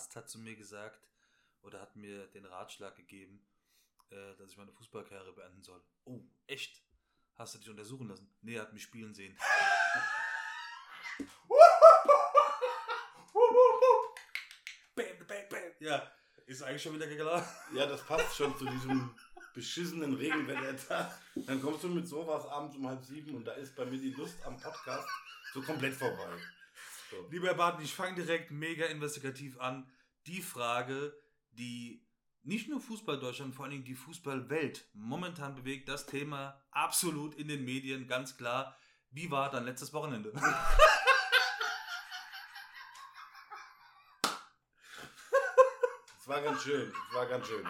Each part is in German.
Arzt hat zu mir gesagt oder hat mir den Ratschlag gegeben, äh, dass ich meine Fußballkarriere beenden soll. Oh, echt? Hast du dich untersuchen lassen? Nee, er hat mich spielen sehen. Ja, ist eigentlich schon wieder klar. Ja, das passt schon zu diesem beschissenen Regenwettertag. Dann kommst du mit sowas abends um halb sieben und da ist bei mir die Lust am Podcast so komplett vorbei. So. Lieber Herr Barton, ich fange direkt mega investigativ an. Die Frage, die nicht nur Fußball Deutschland, vor allen Dingen die Fußballwelt momentan bewegt, das Thema absolut in den Medien, ganz klar. Wie war dein letztes Wochenende? Es war ganz schön, es war ganz schön.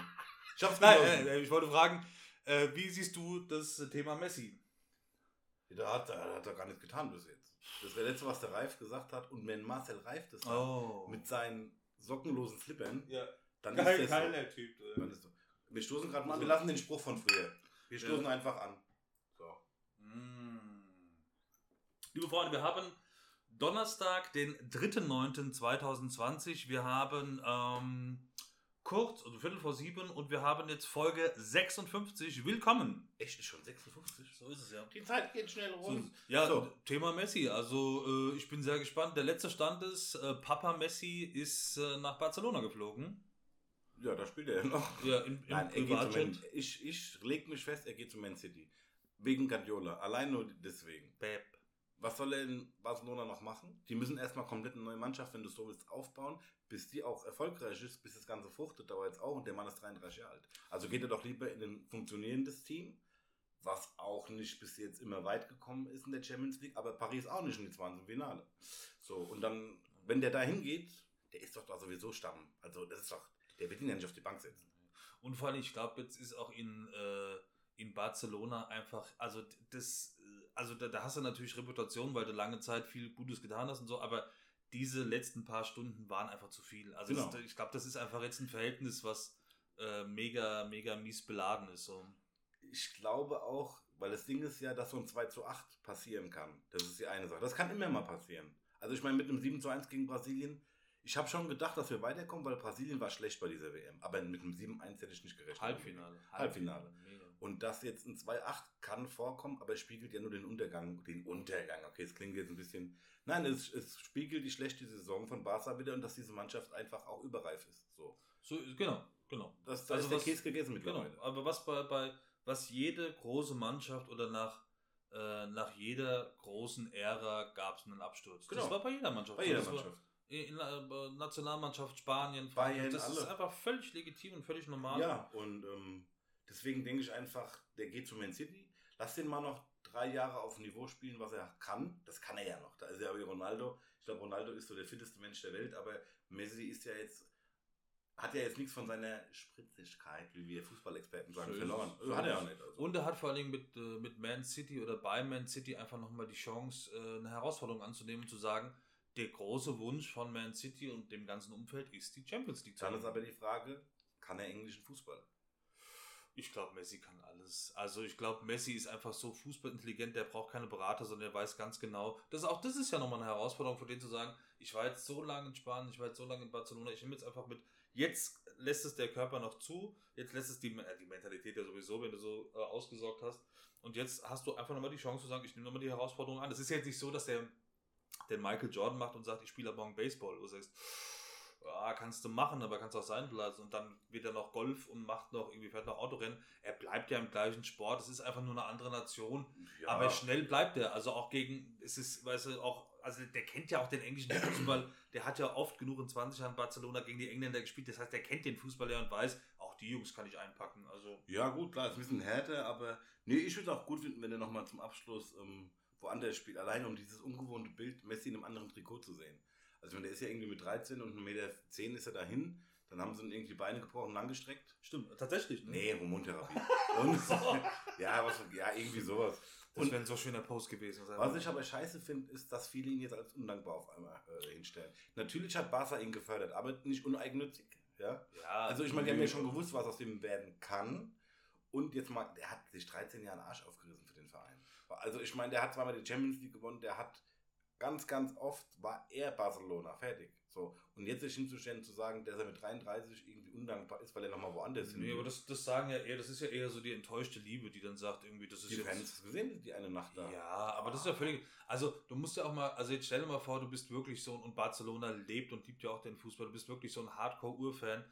Ich, hab's Nein, äh, ich wollte fragen, äh, wie siehst du das Thema Messi? Da hat, da hat er gar nichts getan bis jetzt. Das wäre letzte, was der Reif gesagt hat. Und wenn Marcel Reif das sagt, Oh. mit seinen sockenlosen Flippern, Ja. dann Geil, ist das so. geiler Typ. äh. Dann ist so. Wir stoßen gerade mal, wir lassen den Spruch von früher. Wir Ja. stoßen einfach an. So. Mm. Liebe Freunde, wir haben Donnerstag, den 3.9.2020. Wir haben ähm, kurz, also Viertel vor sieben und wir haben jetzt Folge 56. Willkommen. Echt, ist schon 56? So ist es ja. Die Zeit geht schnell So, rum. ja, So. Thema Messi. Also äh, ich bin sehr gespannt. Der letzte Stand ist, äh, Papa Messi ist äh, nach Barcelona geflogen. Ja, da spielt er ja noch. Ja, im, im Nein, er geht zu. Man, ich, ich leg mich fest, er geht zu Man City. Wegen Guardiola. Allein nur deswegen. Pep. Was soll er in Barcelona noch machen? Die müssen erstmal komplett eine neue Mannschaft, wenn du so willst, aufbauen, bis die auch erfolgreich ist, bis das Ganze fruchtet, dauert jetzt auch und der Mann ist 33 Jahre alt. Also geht er doch lieber in ein funktionierendes Team, was auch nicht bis jetzt immer weit gekommen ist in der Champions League, aber Paris auch nicht waren sie im Finale. So, und dann, wenn der da hingeht, der ist doch da sowieso Stamm. Also das ist doch, der wird ihn ja nicht auf die Bank setzen. Und vor allem, ich glaube, jetzt ist auch in, äh, in Barcelona einfach, also das, also da, da hast du natürlich Reputation, weil du lange Zeit viel Gutes getan hast und so, aber diese letzten paar Stunden waren einfach zu viel. Also Genau. das, ich glaube, das ist einfach jetzt ein Verhältnis, was äh, mega, mega mies beladen ist. So. Ich glaube auch, weil das Ding ist ja, dass so ein 2 zu 8 passieren kann. Das ist die eine Sache. Das kann immer mal passieren. Also ich meine, mit einem 7 zu 1 gegen Brasilien, ich habe schon gedacht, dass wir weiterkommen, weil Brasilien war schlecht bei dieser WM. Aber mit einem 7-1 hätte ich nicht gerechnet. Halbfinale. Halbfinale. Mega. Und das jetzt ein 2-8 kann vorkommen, aber es spiegelt ja nur den Untergang. Den Untergang, okay, es klingt jetzt ein bisschen. Nein, es, es spiegelt die schlechte Saison von Barca wieder und dass diese Mannschaft einfach auch überreif ist. So. So, genau, genau. Das, da Also ist der was- Käse gegessen Genau, mittlerweile. aber was bei, bei was jede große Mannschaft oder nach, äh, nach jeder großen Ära gab es einen Absturz. Genau. Das war bei jeder Mannschaft. Bei jeder Das Mannschaft. In der äh, Nationalmannschaft Spanien, Bayern, das ist alle. einfach völlig legitim und völlig normal. Ja, und ähm, deswegen denke ich einfach, der geht zu Man City. Lass den mal noch drei Jahre auf dem Niveau spielen, was er kann. Das kann er ja noch. Da ist er wie Ronaldo. Ich glaube, Ronaldo ist so der fitteste Mensch der Welt, aber Messi ist ja jetzt, hat ja jetzt nichts von seiner Spritzigkeit, wie wir Fußballexperten sagen, ist verloren. Also hat er auch nicht. Also. Und er hat vor allen Dingen mit, äh, mit Man City oder bei Man City einfach nochmal die Chance, äh, eine Herausforderung anzunehmen und zu sagen, der große Wunsch von Man City und dem ganzen Umfeld ist die Champions League zu Dann ist aber die Frage, kann er englischen Fußball? Ich glaube, Messi kann alles. Also ich glaube, Messi ist einfach so fußballintelligent, der braucht keine Berater, sondern der weiß ganz genau. Das, auch das ist ja nochmal eine Herausforderung für den zu sagen, ich war jetzt so lange in Spanien, ich war jetzt so lange in Barcelona, ich nehme jetzt einfach mit, jetzt lässt es der Körper noch zu, jetzt lässt es die, äh, die Mentalität ja sowieso, wenn du so äh, ausgesorgt hast. Und jetzt hast du einfach nochmal die Chance zu sagen, ich nehme nochmal die Herausforderung an. Es ist jetzt nicht so, dass der den Michael Jordan macht und sagt, ich spiele morgen Baseball. Du sagst, ja, kannst du machen, aber kannst auch sein lassen. Und dann wird er noch Golf und macht noch irgendwie fährt noch Autorennen. Er bleibt ja im gleichen Sport. Es ist einfach nur eine andere Nation. Ja, Aber schnell bleibt er. Also auch gegen, es ist, weißt du, auch, also der kennt ja auch den englischen Fußball. Der hat ja oft genug in 20 Jahren Barcelona gegen die Engländer gespielt. Das heißt, der kennt den Fußball ja und weiß, auch die Jungs kann ich einpacken. Also Ja, gut, klar, ist ein bisschen härter, aber nee, ich würde es auch gut finden, wenn er nochmal zum Abschluss ähm, woanders spielt. Allein um dieses ungewohnte Bild Messi in einem anderen Trikot zu sehen. Also, wenn der ist ja irgendwie mit 13 und 1,10 Meter zehn ist er dahin, dann haben sie ihm irgendwie die Beine gebrochen, langgestreckt. stimmt, tatsächlich. Ne? Nee, Hormontherapie. und, ja, was, ja, irgendwie sowas. Das Und wäre ein so schöner Post gewesen. was ich aber scheiße finde, ist, dass viele ihn jetzt als undankbar auf einmal äh, hinstellen. Natürlich hat Barca ihn gefördert, aber nicht uneigennützig. Ja? ja, Also ich meine, die haben ja schon gewusst, was aus dem werden kann. Und jetzt mal, der hat sich 13 Jahre Arsch aufgerissen für den Verein. Also ich meine, der hat zweimal die Champions League gewonnen, der hat ganz, ganz oft war er Barcelona. Fertig. So. Und jetzt sich hinzustellen, zu sagen, dass er mit 33 irgendwie undankbar ist, weil er nochmal woanders hin Nee, aber das, das sagen ja eher, das ist ja eher so die enttäuschte Liebe, die dann sagt, irgendwie, das ist die jetzt. Fans gesehen, die eine Nacht da. Ja, aber das ist ja völlig. Also, du musst ja auch mal, also jetzt stell dir mal vor, du bist wirklich so, und Barcelona lebt und liebt ja auch den Fußball, du bist wirklich so ein Hardcore-Urfan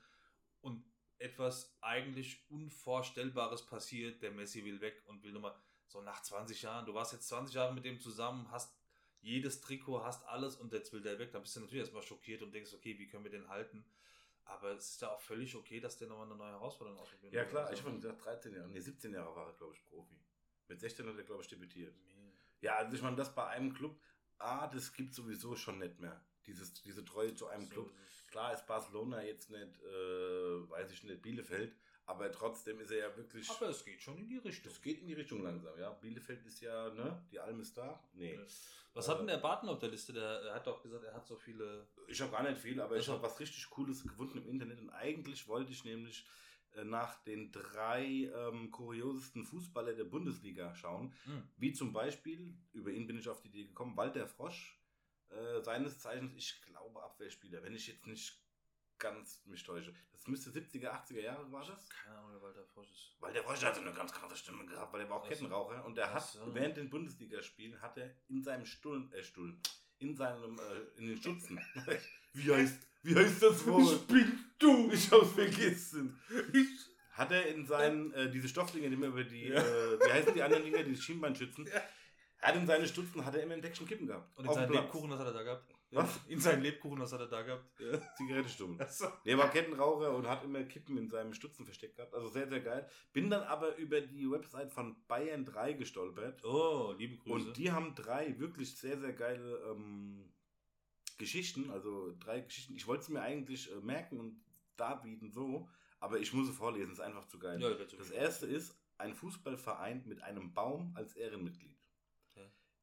und etwas eigentlich Unvorstellbares passiert, der Messi will weg und will nochmal, so nach 20 Jahren, du warst jetzt 20 Jahre mit dem zusammen, hast jedes Trikot, hast alles und jetzt will der weg, dann bist du natürlich erstmal schockiert und denkst, okay, wie können wir den halten? Aber es ist ja auch völlig okay, dass der nochmal eine neue Herausforderung ausprobiert. Ja klar, ich habe gesagt, 13 Jahre, nee, 17 Jahre war er, glaube ich, Profi. Mit 16 hat er, glaube ich, debütiert. Ja, also ich meine, das bei einem Club, ah, das gibt sowieso schon nicht mehr. Dieses, diese Treue zu einem so Club. Klar ist Barcelona jetzt nicht, äh, weiß ich nicht, Bielefeld, aber trotzdem ist er ja wirklich. Aber es geht schon in die Richtung. Es geht in die Richtung langsam, ja. Bielefeld ist ja, ne? Die Alm ist da. Nee. Was hat denn der Barton auf der Liste? Der hat doch gesagt, er hat so viele. Ich habe gar nicht viel, aber also, ich habe was richtig Cooles gefunden im Internet. Und eigentlich wollte ich nämlich äh, nach den drei ähm, kuriosesten Fußballer der Bundesliga schauen. Mhm. Wie zum Beispiel, über ihn bin ich auf die Idee gekommen, Walter Frosch, äh, seines Zeichens, ich glaube, Abwehrspieler. Wenn ich jetzt nicht ganz mich täusche. Das müsste 70er, 80er Jahre war das? Keine Ahnung, wer Walter Frosch ist. Walter Frosch hatte eine ganz krasse Stimme gehabt, weil er war auch Kettenraucher und er hat während den Bundesligaspielen hat er in seinem Stuhl, äh, Stuhl, in seinem, äh, in den Stutzen. wie heißt, wie heißt das Wort? Ich bin du! Ich hab's vergessen. Ich hat er in seinen, äh, diese Stofflinge, die mir über die, äh, wie heißen die anderen Dinger, die Schienbeinschützen, ja. er hat in seine Stutzen, hat er immer ein Päckchen Kippen gehabt. Und in seinen Lebkuchen, was hat er da gehabt? Was? In seinen Lebkuchen, was hat er da gehabt? Ja, Zigarettenstummel. So. Der war Kettenraucher und hat immer Kippen in seinem Stutzen versteckt gehabt. Also sehr, sehr geil. Bin dann aber über die Website von Bayern 3 gestolpert. Oh, liebe Grüße. Und die haben drei wirklich sehr, sehr geile ähm, Geschichten. Also drei Geschichten. Ich wollte es mir eigentlich äh, merken und darbieten so. Aber ich muss es vorlesen, ist einfach zu geil. Ja, das erste ist ein Fußballverein mit einem Baum als Ehrenmitglied.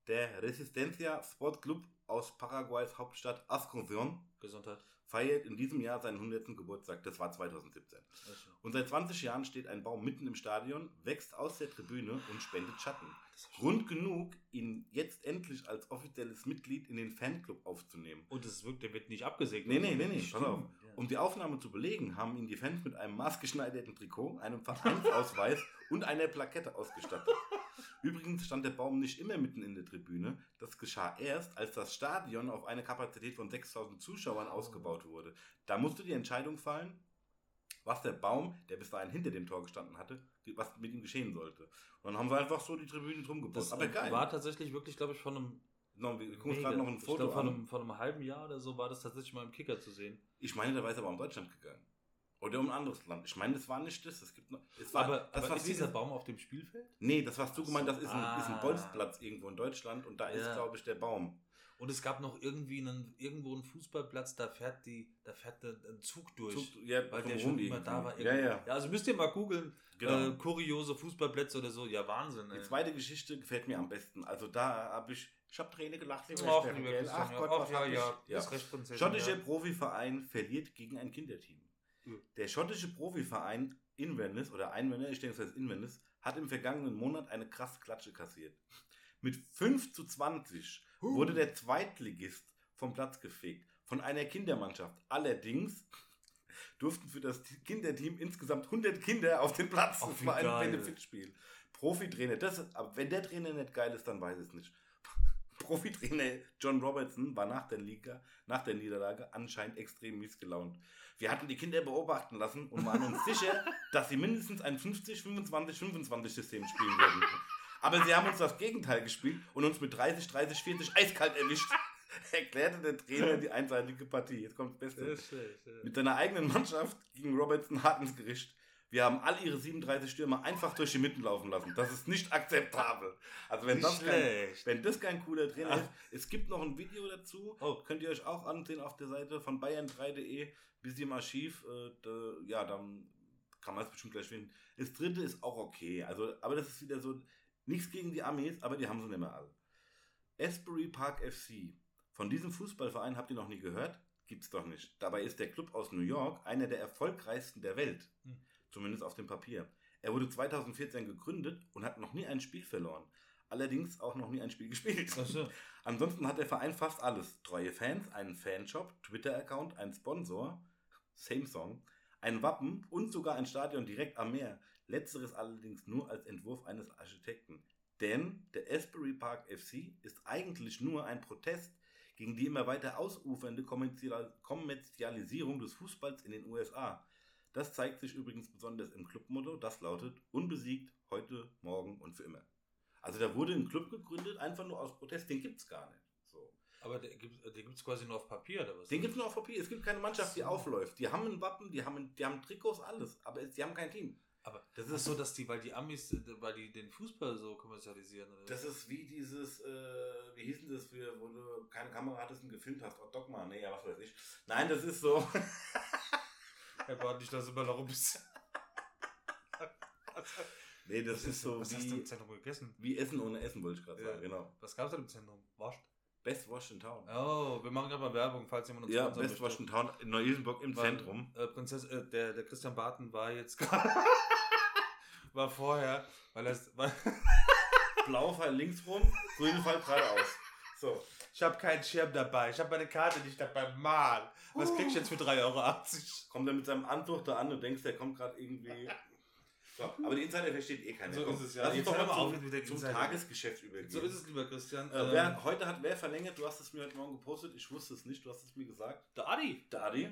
Der Resistencia Sport Club aus Paraguays Hauptstadt Asunción Gesundheit. feiert in diesem Jahr seinen 100. Geburtstag. Das war 2017. Und seit 20 Jahren steht ein Baum mitten im Stadion, wächst aus der Tribüne und spendet Schatten. Grund genug, ihn jetzt endlich als offizielles Mitglied in den Fanclub aufzunehmen. Und es wird, der wird nicht abgesägt. Nee, nee, nee, nee. Pass auf. Um die Aufnahme zu belegen, haben ihn die Fans mit einem maßgeschneiderten Trikot, einem Vereinsausweis und einer Plakette ausgestattet. Übrigens stand der Baum nicht immer mitten in der Tribüne. Das geschah erst, als das Stadion auf eine Kapazität von 6000 Zuschauern ausgebaut wurde. Da musste die Entscheidung fallen, was der Baum, der bis dahin hinter dem Tor gestanden hatte, was mit ihm geschehen sollte. Und dann haben wir einfach so die Tribüne drum gebaut. Aber geil. war tatsächlich wirklich, glaube ich, von einem No, wir gucken uns gerade noch ein Foto glaub, von einem, von einem halben Jahr oder so war das tatsächlich mal im Kicker zu sehen. Ich meine, der ist aber um Deutschland gegangen. Oder um ein anderes Land. Ich meine, das war nicht das. Es gibt noch, es war, aber, das aber ist dieser Baum auf dem Spielfeld? Nee, das warst du gemeint, das ist ein, ah. ist ein. Bolzplatz irgendwo in Deutschland und da ja. ist, glaube ich, der Baum. Und es gab noch irgendwie einen, irgendwo einen Fußballplatz, da fährt die, da fährt ein Zug durch, Zug, ja, weil der schon immer da war. Ja, ja. ja, also müsst ihr mal googeln, genau. äh, kuriose Fußballplätze oder so. Ja, Wahnsinn. Ey. Die zweite Geschichte gefällt mir am besten. Also da habe ich, ich habe Träne gelacht. Ach, Ach Gott, Ach, ja, ja. ja. Schottischer Profiverein verliert gegen ein Kinderteam. Der schottische Profiverein Inverness oder Einwender, ich denke, es heißt Inverness, hat im vergangenen Monat eine krasse Klatsche kassiert. Mit 5 zu 20 uh. wurde der Zweitligist vom Platz gefegt. Von einer Kindermannschaft. Allerdings durften für das Kinderteam insgesamt 100 Kinder auf den Platz. Oh, das war ein Benefitspiel. Profi-Trainer, aber wenn der Trainer nicht geil ist, dann weiß ich es nicht. Profitrainer John Robertson war nach der Liga, nach der Niederlage anscheinend extrem mies gelaunt. Wir hatten die Kinder beobachten lassen und waren uns sicher, dass sie mindestens ein 50, 25, 25 System spielen würden. Aber sie haben uns das Gegenteil gespielt und uns mit 30, 30, 40 eiskalt erwischt. Erklärte der Trainer die einseitige Partie. Jetzt kommt das Beste. Mit seiner eigenen Mannschaft ging Robertson hart ins Gericht. Wir haben all ihre 37 Stürmer einfach durch die Mitten laufen lassen. Das ist nicht akzeptabel. Also wenn, das kein, wenn das kein cooler Trainer ist. Es gibt noch ein Video dazu. Oh. Könnt ihr euch auch ansehen auf der Seite von bayern3.de. Bis im Archiv. Äh, ja, dann kann man es bestimmt gleich finden. Das dritte ist auch okay. Also, aber das ist wieder so, nichts gegen die Armees, aber die haben sie nicht mehr alle. Asbury Park FC. Von diesem Fußballverein habt ihr noch nie gehört? Gibt's doch nicht. Dabei ist der Club aus New York einer der erfolgreichsten der Welt. Hm zumindest auf dem Papier. Er wurde 2014 gegründet und hat noch nie ein Spiel verloren. Allerdings auch noch nie ein Spiel gespielt. So. Ansonsten hat der Verein fast alles. Treue Fans, einen Fanshop, Twitter-Account, einen Sponsor, same song, ein Wappen und sogar ein Stadion direkt am Meer. Letzteres allerdings nur als Entwurf eines Architekten. Denn der Asbury Park FC ist eigentlich nur ein Protest gegen die immer weiter ausufernde Kommerzial- Kommerzialisierung des Fußballs in den USA. Das zeigt sich übrigens besonders im Clubmotto, das lautet unbesiegt, heute, morgen und für immer. Also da wurde ein Club gegründet, einfach nur aus Protest, den gibt es gar nicht. So. Aber der gibt es quasi nur auf Papier oder was? Den gibt es nur auf Papier, es gibt keine Mannschaft, die aufläuft. Die haben ein Wappen, die haben, die haben Trikots, alles, aber die haben kein Team. Aber Das ist so, dass die, weil die Amis, weil die den Fußball so kommerzialisieren. Oder? Das ist wie dieses, äh, wie hieß denn das für, wo du keine Kamera hattest und gefilmt hast, oh, Dogma, nee, ja, was weiß ich. Nein, das ist so, Herr Bart, ich lasse immer noch ein bisschen. nee, das ist so was hast du im wie, Zentrum gegessen? wie Essen ohne Essen, wollte ich gerade Ja. sagen, genau. Was gab es denn im Zentrum? Wascht. Best Wash in Town. Oh, wir machen gerade mal Werbung, falls jemand uns Ja, Best möchte. Wash in Town in Neu-Isenburg im Weil, Zentrum. Äh, Prinzess, äh, der, der Christian Barton war jetzt gerade. war vorher, weil er. Blau Fall links rum, grüne Fall geradeaus. So. Ich habe keinen Schirm dabei, ich habe meine Karte nicht dabei. Mal. Was krieg ich jetzt für 3,80 Euro? Kommt er mit seinem Anzug da an und denkst, der kommt gerade irgendwie. So, aber die Insider versteht eh keiner. So ist es, ja. Lass uns doch mal auf mit der zum Insider. Tagesgeschäft übergehen. So ist es, lieber Christian. Äh, wer, heute hat wer verlängert? Du hast es mir heute Morgen gepostet. Ich wusste es nicht. Du hast es mir gesagt. der Adi. Der Adi.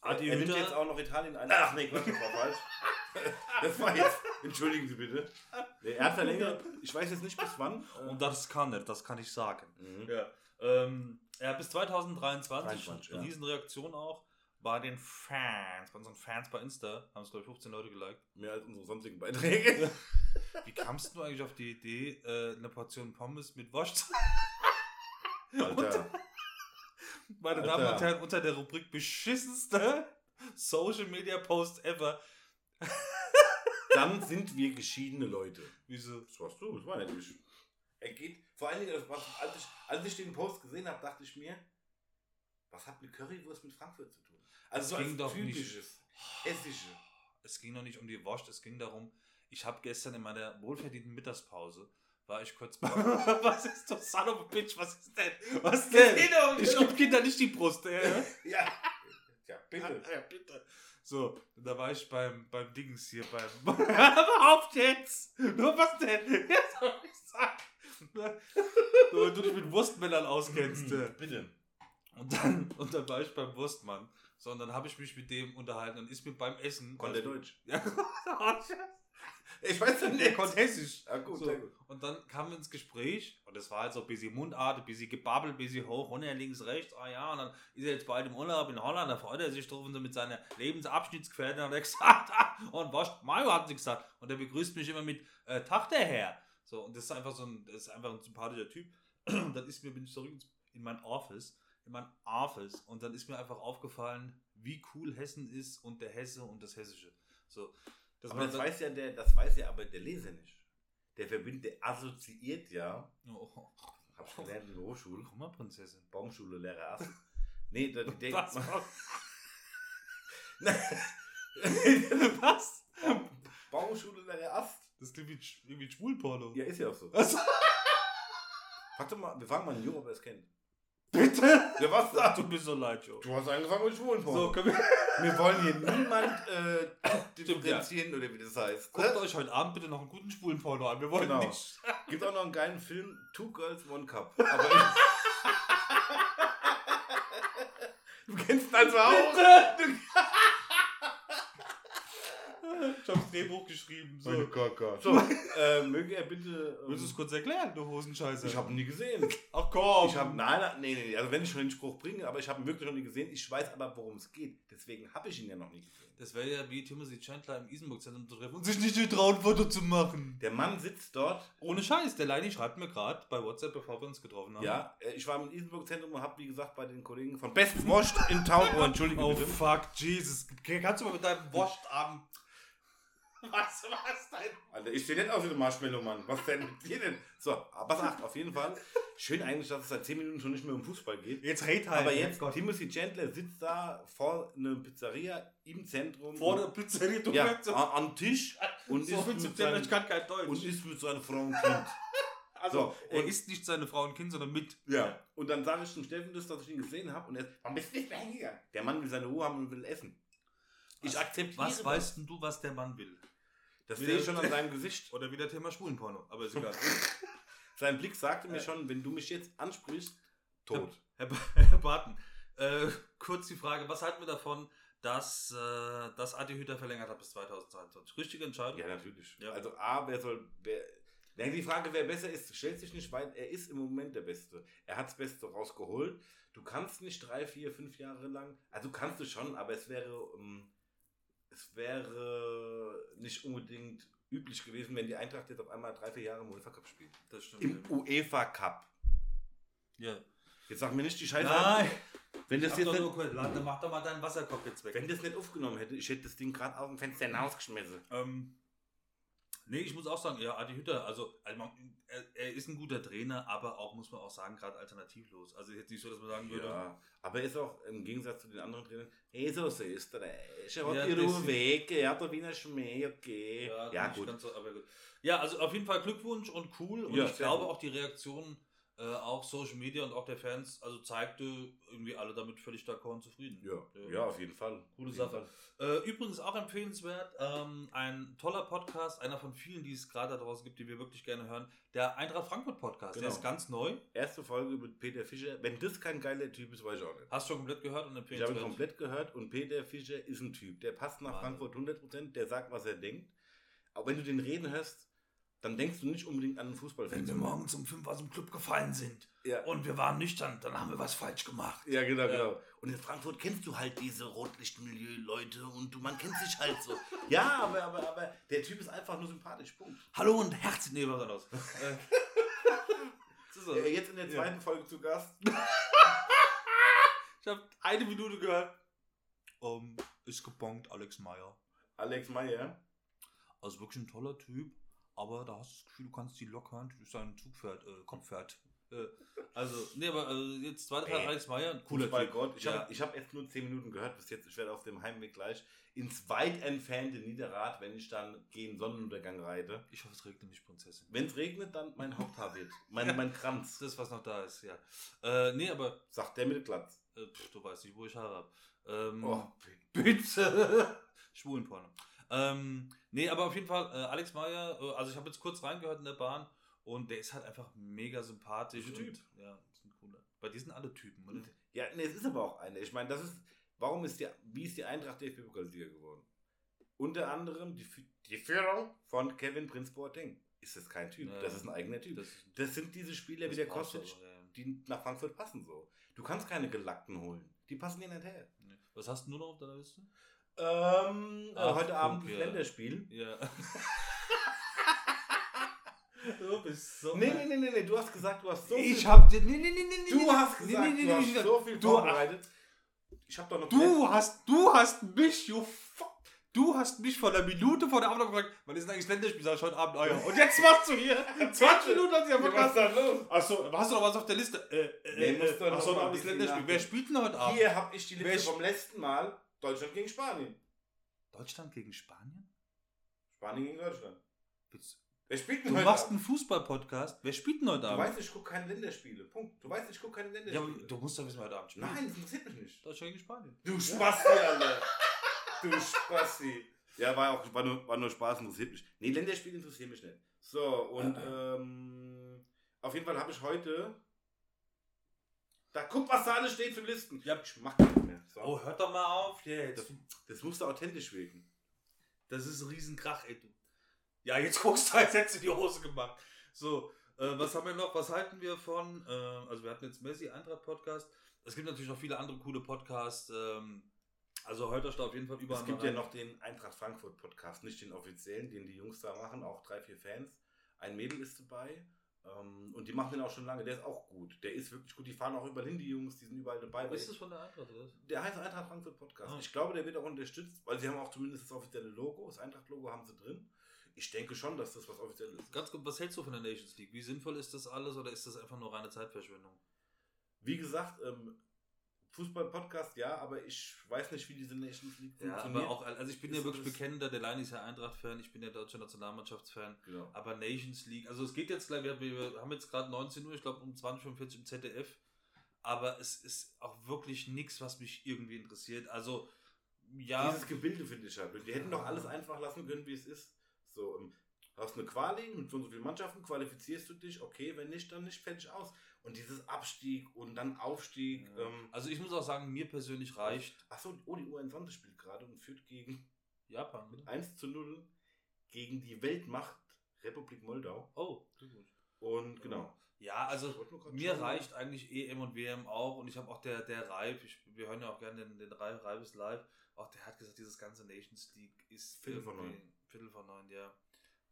Adi er nimmt jetzt auch noch Italien ein. Ach nee, das war falsch. Das war jetzt. Entschuldigen Sie bitte. Nee, Er hat verlängert. Ich weiß jetzt nicht bis wann. Und das kann er, das kann ich sagen. mhm. Ja. Ähm, ja, bis 2023. 23, ja. Riesenreaktion auch bei den Fans, bei unseren Fans bei Insta. Haben es, glaube ich, 15 Leute geliked. Mehr als unsere sonstigen Beiträge. Wie kamst du eigentlich auf die Idee, äh, eine Portion Pommes mit Wurst zu Alter. Meine Alter. Damen und Herren, unter der Rubrik beschissenste Social Media Post ever. Dann sind wir geschiedene Leute. Wieso? Das warst du, das war nicht ich. Er geht, vor allen Dingen, war- als ich, als ich den Post gesehen habe, dachte ich mir, was hat mit Currywurst mit Frankfurt zu tun? Also Das so ging als doch nicht. typisches, hessische. Es ging noch nicht um die Wurst, es ging darum, ich habe gestern in meiner wohlverdienten Mittagspause, war ich kurz bei. was ist das? Son of a Bitch, was ist denn? Was denn? Ich gebe Kindern nicht die Brust, ja? ja? Ja, ja, bitte. Ja, bitte. So, da war ich beim, beim Dings hier, beim. Jetzt! Nur was denn? Ja, soll ich sagen. So, wenn du dich mit Wurstmännern auskennst. äh. Bitte. Und dann, und dann war ich beim Wurstmann. So, und dann habe ich mich mit dem unterhalten und ist mir beim Essen. Konnte er Deutsch? Ja, Ich weiß ja nicht. konnte Hessisch. Ja, gut, So, sehr gut. Und dann kamen wir ins Gespräch und es war halt so ein bisschen Mundart, ein bisschen gebabbelt, ein bisschen hoch, runter, links, rechts, ah ja, und dann ist er jetzt bald im Urlaub in Holland, da freut er sich drauf und so mit seiner Lebensabschnittsgefährtin und er gesagt, ah, und was, Mario hat sie gesagt und der begrüßt mich immer mit äh, Tag der Herr. So, und das ist einfach so ein, das ist einfach ein sympathischer Typ. Und dann ist mir, bin ich zurück in mein Office, in mein Office und dann ist mir einfach aufgefallen, wie cool Hessen ist und der Hesse und das Hessische. So, das Aber das dann- weiß ja der, das weiß ja aber der Leser nicht. Der verbindet, der assoziiert ja, Oh, hab ich gelernt in der Hochschule, guck mal, Prinzessin. Baumschule, Lehrer Ast. Nee, der, der, Was? Was? Baumschule, Lehrer Ast. Das klingt wie, ein Schwulporno. Ja, ist ja auch so. Was? Frag doch mal, wir fragen mal Jungen, ob er es kennt. Bitte? Ja, was Ach, tut mir so leid, Joe. Du hast angefangen mit schwulen So, können wir, Wir wollen hier niemand äh, differenzieren oder wie das heißt. guckt euch heute Abend bitte noch einen guten schwulen Porno an. Wir wollen Genau. nicht. Gibt auch noch einen geilen Film, Two Girls, One Cup. Aber ich, du kennst ihn also auch. Ich hab's Drehbuch geschrieben. So. Gott. So, äh, möge er bitte. Willst du es Ähm, kurz erklären, du Hosenscheiße? ich habe ihn nie gesehen. Ach komm. Ich habe nein, nein, nee, nee, also wenn ich schon den Spruch bringe, aber ich habe ihn wirklich noch nie gesehen. Ich weiß aber, worum es geht. Deswegen habe ich ihn ja noch nie gesehen. das wäre ja wie Timothy Chandler im Isenburg-Zentrum zu treffen und sich nicht getrauen, ein Foto zu machen. Der Mann sitzt dort. Ohne Scheiß, der Leini schreibt mir gerade bei WhatsApp, bevor wir uns getroffen haben. Ja, äh, ich war im Isenburg-Zentrum und habe, wie gesagt, bei den Kollegen von Best Wurst in Town. Oh, entschuldige Oh bitte. fuck, Jesus. Kannst du mal mit deinem Wurstabend. Was, was denn? Alter, ich stehe nicht auf wie ein Marshmallow, Mann. Was denn mit dir denn? So, aber sagt auf jeden Fall. Schön eigentlich, dass es seit 10 Minuten schon nicht mehr um Fußball geht. Jetzt red halt. Aber jetzt, Gott. Timothy Chandler sitzt da vor einer Pizzeria im Zentrum. vor der Pizzeria, du ja, so, am Tisch und so ist, mit Thema, ich seinem, kann kein Deutsch. und ist mit seiner Frau und Kind. Also, So, er isst nicht seine Frau und Kind, sondern mit. Ja. Und dann sage ich zum Steffen das, dass ich ihn gesehen habe und er warum bist du nicht mehr hingegangen? Der Mann will seine Ruhe haben und will essen. Ich Was- akzeptiere Was das. weißt denn du, was der Mann will? Das sehe ich schon an seinem Gesicht. Oder wieder Thema Schwulenporno. Aber ist egal. Sein Blick sagte mir Äh. schon, wenn du mich jetzt ansprichst, tot. Herr, ba Herr Barton, äh, kurz die Frage, was halten wir davon, dass, äh, dass Adi Hütter verlängert hat bis 2022? Richtige Entscheidung? Ja, natürlich. Ja. Also A, wer soll, wer, Nein, die Frage, wer besser ist, stellt sich nicht, weil er ist im Moment der Beste. Er hat das Beste rausgeholt. Du kannst nicht drei, vier, fünf Jahre lang, also kannst du schon, aber es wäre, ähm, es wäre nicht unbedingt üblich gewesen, wenn die Eintracht jetzt auf einmal drei, vier Jahre im UEFA Cup spielt. Das stimmt. Im UEFA Cup. ja. Jetzt sag mir nicht die Scheiße. Nein! Wenn das, jetzt nicht, kurz, mach doch mal deinen Wasserkopf jetzt weg. wenn das nicht aufgenommen hätte, ich hätte das Ding gerade aus dem Fenster hinausgeschmissen. Ähm, nee, ich muss auch sagen, ja, Adi Hütter, also, also man, er, er ist ein guter Trainer, aber auch, muss man auch sagen, gerade alternativlos. Also jetzt nicht so, dass man sagen würde, Ja, aber er ist auch im Gegensatz zu den anderen Trainern, hey, so ist er. Er hat Ja, die Ruhe weg, er hat der Wiener Schmäh, okay. Ja, Ja, gut. so, aber gut. Ja, also auf jeden Fall Glückwunsch und cool. Und Ja, ich glaube gut. auch die Reaktion, äh, auch Social Media und auch der Fans, also zeigte irgendwie alle damit völlig d'accord und zufrieden. Ja, ja, auf jeden Fall. Coole Sache. Fall. Äh, übrigens auch empfehlenswert, ähm, ein toller Podcast, einer von vielen, die es gerade da draußen gibt, die wir wirklich gerne hören, der Eintracht Frankfurt Podcast. Der Genau. ist ganz neu. Erste Folge mit Peter Fischer. Wenn das kein geiler Typ ist, weiß ich auch nicht. Hast du schon komplett gehört und Ich habe ihn empfehlenswert. komplett gehört und Peter Fischer ist ein Typ. Der passt nach Wahnsinn. Frankfurt 100%, der sagt, was er denkt. Aber wenn du den reden hörst, dann denkst du nicht unbedingt an einen Fußballfan. Wenn wir morgens um 5 aus dem Club gefallen sind Ja. und wir waren nüchtern, dann haben wir was falsch gemacht. Ja, genau, Ja. genau. Und in Frankfurt kennst du halt diese Rotlichtmilieu-Leute und du, man kennt sich halt so. ja, aber, aber, aber der Typ ist einfach nur sympathisch. Punkt. Hallo und herzlich. Nee, was anderes. Äh, so. Äh, Jetzt in der Ja. zweiten Folge zu Gast. Ich habe eine Minute gehört. Um, ist gebongt, Alex Meyer. Alex Meyer. Also wirklich ein toller Typ, aber da hast du das Gefühl, du kannst die lockern durch sein Zugpferd, äh, Kopfpferd. Äh, also, nee, aber also jetzt zweiter Teil Meyer, ein cooler Fußball Typ. Gott. Ich Ja. habe hab jetzt nur 10 Minuten gehört bis jetzt. Ich werde auf dem Heimweg gleich ins weit entfernte Niederrad, wenn ich dann gegen Sonnenuntergang reite. Ich hoffe, es regnet nicht, Prinzessin. Wenn es regnet, dann mein Haupthaar wird. Mein, mein Kranz. Das, was noch da ist, ja. Äh, nee, aber Sagt der mit Glatz. äh, pff, du weißt nicht, wo ich Haare habe. Ähm, Oh, Bitte. Schwulenporno. Ähm, nee, aber auf jeden Fall, äh, Alex Meyer, äh, also ich habe jetzt kurz reingehört in der Bahn und der ist halt einfach mega sympathisch. Guter Typ. Und, ja, ist ein cooler. Bei dir sind alle Typen, oder? Ja, nee, es ist aber auch eine. Ich meine, das ist, warum ist die, wie ist die Eintracht DFB-Pokalsieger geworden? Unter anderem die, die Führung von Kevin Prince Boateng. Ist das kein Typ? Ja. Das ist ein eigener Typ. Das, Das sind diese Spieler wie der Kostic, aber, ja, ja. die nach Frankfurt passen so. Du kannst keine Gelackten holen. Die passen dir nicht her. Nee. Was hast du nur noch auf deiner Liste? Ähm, Ach, heute Abend ja. Länderspiel. Ja. du bist so. Nee, nee, nee, nee, nee, du hast gesagt, du hast so Ich viel. hab dir. Nee, nee, nee, nee, nee. Du hast nee, gesagt, nee, nee, du nee, hast so viel du- vorbereitet. Ich hab doch noch Du hast, du hast mich, you fuck. Du hast mich vor einer Minute vor der Abend gefragt, wann ist denn eigentlich Länderspiel? Sag ich heute Abend, euer. Und jetzt machst du hier 20 Minuten hat sich ja Ja, was ist da los? Achso, hast du noch was auf der Liste? Äh, äh, Nee, du äh, achso, das bisschen Länderspiel. Wer spielt denn heute Abend? Hier habe ich die Liste vom letzten Mal. Deutschland gegen Spanien. Deutschland gegen Spanien? Spanien gegen Deutschland. Willst- Wer spielt Du denn heute machst Abend? einen Fußball-Podcast. Wer spielt denn heute Du Abend? weißt, ich gucke keine Länderspiele. Punkt. Du weißt, ich gucke keine ja, aber Länderspiele. du musst doch wissen, wer heute Abend spielt. Nein, das interessiert mich nicht. Deutschland gegen Spanien. Du Spasti, Alter. Du Spasti. Ja, war auch war nur, war nur Spaß, interessiert mich. Nee, Länderspiele interessiert mich nicht. So, und ähm, auf jeden Fall habe ich heute. Da guck, was da alles steht für Listen. Ja. Ich mach nicht mehr. So. Oh, hört doch mal auf jetzt. Das, das musste authentisch wirken. Das ist ein Riesenkrach, ey. Ja, jetzt guckst du, als hättest du die Hose gemacht. So, äh, was haben wir noch? Was halten wir von? Äh, also, wir hatten jetzt Messi Eintracht Podcast. Es gibt natürlich noch viele andere coole Podcasts. Ähm, also, heute da auf jeden Fall überall. Es gibt ja noch den Eintracht Frankfurt Podcast, nicht den offiziellen, den die Jungs da machen, auch drei, vier Fans. Ein Mädel ist dabei und die machen den auch schon lange. Der ist auch gut. Der ist wirklich gut. Die fahren auch überall hin, die Jungs, die sind überall dabei. Ist das von der Eintracht, oder? Der heißt Eintracht Frankfurt Podcast. Ah. Ich glaube, der wird auch unterstützt, weil sie haben auch zumindest das offizielle Logo, das Eintracht-Logo haben sie drin. Ich denke schon, dass das was offiziell ist. Ganz gut, was hältst du von der Nations League? Wie sinnvoll ist das alles oder ist das einfach nur reine Zeitverschwendung? Wie gesagt, ähm, Fußball-Podcast, ja, aber ich weiß nicht, wie diese Nations League Ja, funktioniert. aber auch, also ich bin Ist ja wirklich bekennender, der Leine ist ja Eintracht-Fan, ich bin ja deutscher Nationalmannschaftsfan. Genau. Aber Nations League, also es geht jetzt gleich, wir, wir haben jetzt gerade 19 Uhr, ich glaube um 20.45 Uhr im ZDF, aber es ist auch wirklich nichts, was mich irgendwie interessiert. Also, ja, Dieses Gebilde finde ich halt. Die hätten doch alles einfach lassen können, wie es ist. So, ähm, du hast eine Quali mit so und so vielen Mannschaften, qualifizierst du dich, okay, wenn nicht, dann nicht, fertig aus. Und dieses Abstieg und dann Aufstieg. Ähm, also ich muss auch sagen, mir persönlich reicht achso, oh, die U21 spielt gerade und führt gegen Japan. ne? 1 zu 0 gegen die Weltmacht Republik Moldau. Oh, gut. Und genau. Ja, also mir schauen. reicht eigentlich EM und WM auch und ich habe auch der, der Reif, ich, wir hören ja auch gerne den, den Reif, Reif ist live, auch der hat gesagt, dieses ganze Nations League ist Viertel irgendwie- neun. Viertel vor neun, ja.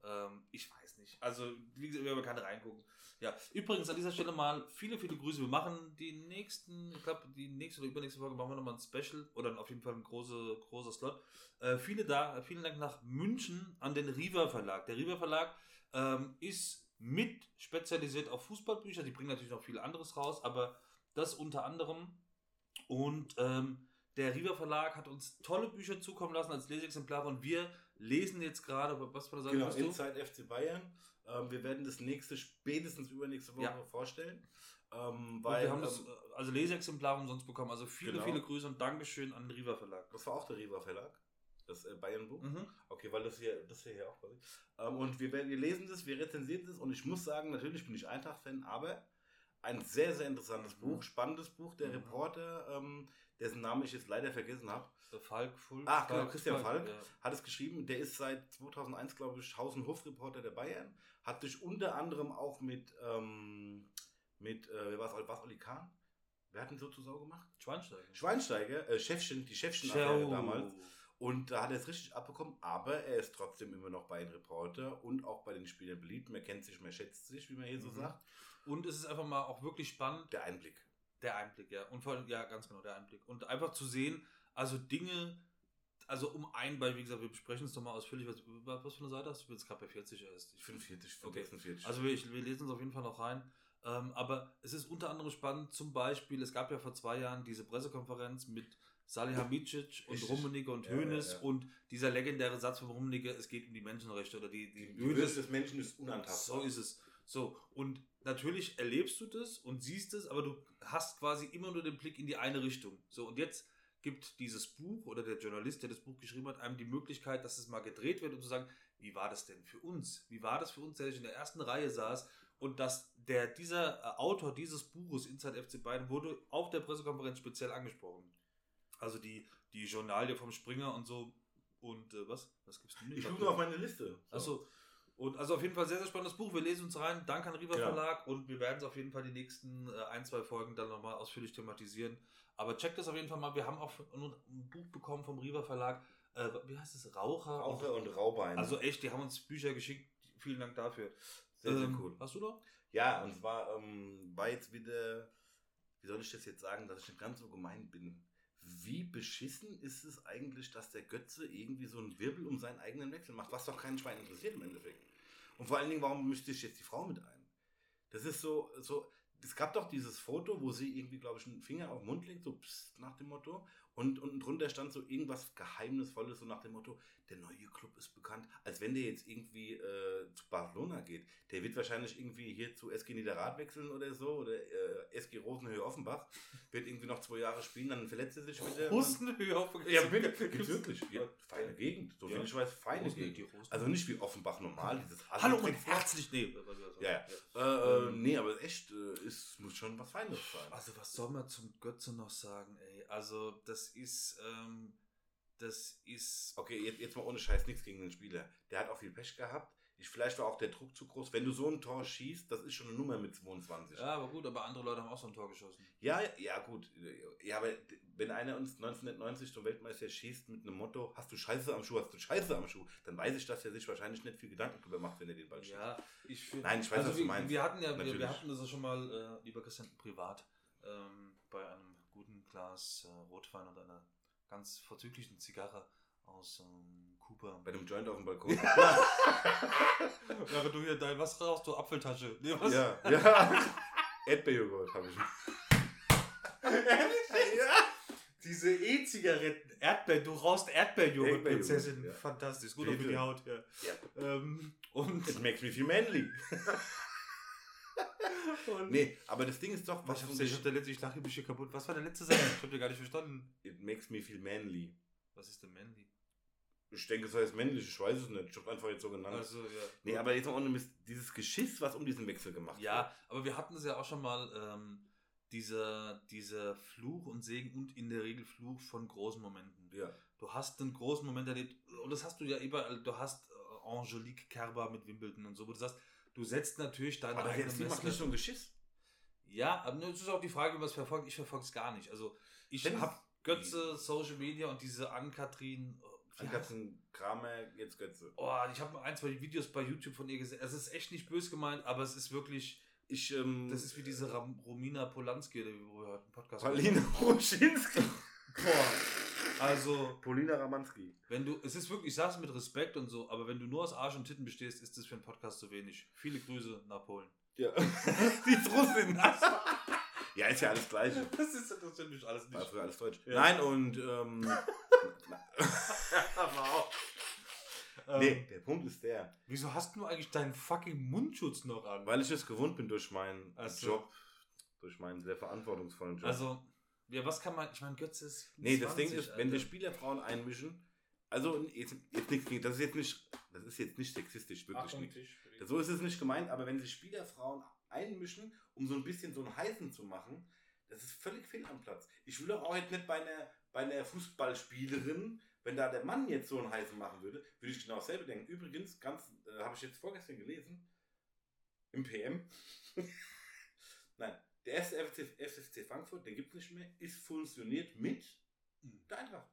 Ähm, ich weiß nicht. Also, wie gesagt, wir keine reingucken. Ja, übrigens an dieser Stelle mal viele, viele Grüße. Wir machen die nächsten, ich glaube, die nächste oder übernächste Folge machen wir nochmal ein Special oder auf jeden Fall ein großer, großer Slot. Äh, viele da, vielen Dank nach München an den Riva Verlag. Der Riva Verlag ähm, ist mit spezialisiert auf Fußballbücher. Die bringen natürlich noch viel anderes raus, aber das unter anderem. Und ähm, der Riva Verlag hat uns tolle Bücher zukommen lassen als Leseexemplare und wir lesen jetzt gerade, was der Seite Genau, bist? Inside FC Bayern. Ähm, wir werden das nächste, spätestens übernächste Woche Ja. vorstellen. Ähm, weil, wir haben das, also Leseexemplare umsonst bekommen. Also viele, Genau. viele Grüße und Dankeschön an den Riva Verlag. das war auch der Riva Verlag, das äh, Bayern-Buch. Mhm. Okay, weil das hier, das hier, hier auch quasi. Ähm, und wir, werden- wir lesen das, wir rezensieren das und ich muss sagen, natürlich bin ich Eintracht-Fan, aber ein sehr, sehr interessantes Mhm. Buch, spannendes Buch. Der Mhm. Reporter, ähm, dessen Namen ich jetzt leider vergessen habe, Falk Fulk. Ach, genau, Christian Falk. ja. hat es geschrieben. Der ist seit 2001, glaube ich, Haus- und Hofreporter der Bayern. Hat sich unter anderem auch mit, ähm, mit äh, wer war es, was, Oli Kahn? Wer hat ihn so zu Sau gemacht? Schweinsteiger. Schweinsteiger, äh, Chefchen, die Chefchen-Affäre damals. Und da hat er es richtig abbekommen, aber er ist trotzdem immer noch bei den Reporter und auch bei den Spielern beliebt. Man kennt sich, man schätzt sich, wie man hier so Mhm. sagt. Und es ist einfach mal auch wirklich spannend, Der Einblick. der Einblick, ja. Und vor allem, ja, ganz genau, der Einblick. Und einfach zu sehen, also Dinge, also um ein, weil, wie gesagt, wir besprechen es nochmal ausführlich. Was, was für eine Seite hast du? Ich bin jetzt gerade bei 40 erst. Ich 45, Okay. 46. Also wir, wir lesen es auf jeden Fall noch rein. Ähm, aber es ist unter anderem spannend, zum Beispiel, es gab ja vor zwei Jahren diese Pressekonferenz mit Salihamidzic und Richtig. Rummenigge und Ja, Hoeneß ja, ja. und dieser legendäre Satz von Rummenigge, es geht um die Menschenrechte oder die, die, die Würde des Menschen ist unantastbar. So ist es. So, und natürlich erlebst du das und siehst es, aber du hast quasi immer nur den Blick in die eine Richtung. So, und jetzt gibt dieses Buch oder der Journalist, der das Buch geschrieben hat, einem die Möglichkeit, dass es mal gedreht wird und zu sagen, wie war das denn für uns? Wie war das für uns, der sich in der ersten Reihe saß und dass der, dieser äh, Autor dieses Buches, Inside FC Bayern, wurde auf der Pressekonferenz speziell angesprochen. Also die, die Journalie vom Springer und so. Und äh, was? Was gibt's denn? Ich gucke auf meine Liste. Achso. Und also auf jeden Fall sehr, sehr spannendes Buch. Wir lesen uns rein. Danke an Riva Genau. Verlag und wir werden es auf jeden Fall die nächsten äh, ein, zwei Folgen dann nochmal ausführlich thematisieren. Aber checkt das auf jeden Fall mal. Wir haben auch ein Buch bekommen vom Riva Verlag. Äh, wie heißt es? Raucher. Raucher und Raubein. Also echt, die haben uns Bücher geschickt. Vielen Dank dafür. sehr, sehr Ähm, cool. Hast du noch? Ja, und zwar ähm, war jetzt wieder, wie soll ich das jetzt sagen, dass ich nicht ganz so gemein bin. Wie beschissen ist es eigentlich, dass der Götze irgendwie so einen Wirbel um seinen eigenen Wechsel macht, was doch keinen Schwein interessiert im Endeffekt. Und vor allen Dingen, warum müsste ich jetzt die Frau mit ein? Das ist so, so, es gab doch dieses Foto, wo sie irgendwie, glaube ich, einen Finger auf den Mund legt, so psst, nach dem Motto. Und unten drunter stand so irgendwas Geheimnisvolles, so nach dem Motto, der neue Club ist bekannt. Als wenn der jetzt irgendwie äh, zu Barcelona geht. Der wird wahrscheinlich irgendwie hier zu SG Niederrad wechseln oder so. Oder äh, SG Rosenhöhe Offenbach. Wird irgendwie noch zwei Jahre spielen, dann verletzt er sich wieder. Rustenhöhe auf Ja, bitte, gibt's wirklich. Ja, feine Gegend. So viel Ja. ich weiß, feine Rosen- Gegend. Also nicht wie Offenbach normal. Dieses Hallo und herzlich. Nee. Ja, ja. Äh, äh, Ähm, nee, aber echt, äh, ist, muss schon was Feines sein. Also was soll man zum Götze noch sagen, ey? Also das ist, ähm, das ist Okay, jetzt, jetzt mal ohne Scheiß, nichts gegen den Spieler. Der hat auch viel Pech gehabt. Ich, vielleicht war auch der Druck zu groß. Wenn du so ein Tor schießt, das ist schon eine Nummer mit 22. Ja, aber gut, aber andere Leute haben auch so ein Tor geschossen. Ja, ja, gut. Ja, aber wenn einer uns 1990 zum Weltmeister schießt mit einem Motto, hast du Scheiße am Schuh, hast du Scheiße am Schuh, dann weiß ich, dass er sich wahrscheinlich nicht viel Gedanken drüber macht, wenn er den Ball schießt. Ja, ich finde. Nein, ich weiß, was du wir, meinst. Wir hatten ja, wir, wir hatten das ja schon mal, äh, lieber Christian, privat, ähm, bei einem Glas äh, Rotwein und einer ganz vorzüglichen Zigarre aus ähm, Kuba. Bei dem Joint auf dem Balkon. Während du hier dein, was rauchst du? Apfeltasche. Nee, was? ja, ja. Erdbeerjoghurt habe ich. Diese E-Zigaretten, Erdbeer, du rauchst Erdbeerjoghurt, Prinzessin. ja. Fantastisch, gut Bitte. die Haut, ja. Ja. Ähm, und, It makes me feel manly. und Nee, aber das Ding ist doch, ich, was hab's, ich, hab der letzte, ich lache mich hier kaputt. Was war der letzte Satz? Ich hab dir gar nicht verstanden. It makes me feel manly. Was ist denn Mandy? Ich denke, es heißt männlich, ich weiß es nicht. Ich habe einfach jetzt so genannt. Also, ja. nee, aber jetzt ohne Mist, dieses Geschiss, was um diesen Wechsel gemacht Ja, aber wir hatten es ja auch schon mal, ähm, dieser, dieser Fluch und Segen und in der Regel Fluch von großen Momenten. wird. Ja. Du hast einen großen Moment erlebt und das hast du ja überall. Du hast äh, Angelique Kerber mit Wimbledon und so, wo du sagst, du setzt natürlich deine Aber eigene Messlatte. so ein Geschiss. Ja, aber es ist auch die Frage, wie man es verfolgt. Ich verfolge es gar nicht. Also ich habe Götze, Social Media und diese Ann-Kathrin. wie An heißt- ganzen Kramer, jetzt Götze. Oh, ich habe ein, zwei Videos bei YouTube von ihr gesehen. Es ist echt nicht böse gemeint, aber es ist wirklich, Ich, ähm, das ist wie diese Ram Romina Polanski, wo wir heute einen Podcast Paulina Ruschinski. Boah, also, Paulina Ramanski. wenn du, es ist wirklich, ich sag's mit Respekt und so, aber wenn du nur aus Arsch und Titten bestehst, ist das für einen Podcast zu wenig. Viele Grüße nach Polen. Ja. Die ist Russin. ja, ist ja alles Gleiche. Das ist das alles War nicht. früher alles Deutsch. Ja. Nein, und, ähm, Aber auch. Ähm, nee, der Punkt ist der, Wieso hast du eigentlich deinen fucking Mundschutz noch an? weil ich es gewohnt bin durch meinen Ach so. Job, durch meinen sehr verantwortungsvollen Job. Also, ja, was kann man, ich meine, Götze ist. nee, das Ding 20, ist, wenn Alter. die Spielerfrauen einmischen, also jetzt, jetzt nichts gegen, das ist jetzt nicht, das ist jetzt nicht sexistisch, wirklich Achtung, nicht. Tisch. So ist es nicht gemeint, aber wenn sich Spielerfrauen einmischen, um so ein bisschen so einen Heißen zu machen, das ist völlig fehl am Platz. Ich will doch auch jetzt nicht bei einer, bei einer Fußballspielerin, wenn da der Mann jetzt so einen Heißen machen würde, würde ich genau dasselbe denken. Übrigens, ganz, äh, habe ich jetzt vorgestern gelesen, im PM. Nein, der erste FFC, FFC Frankfurt, den gibt es nicht mehr, ist fusioniert mit der Eintracht.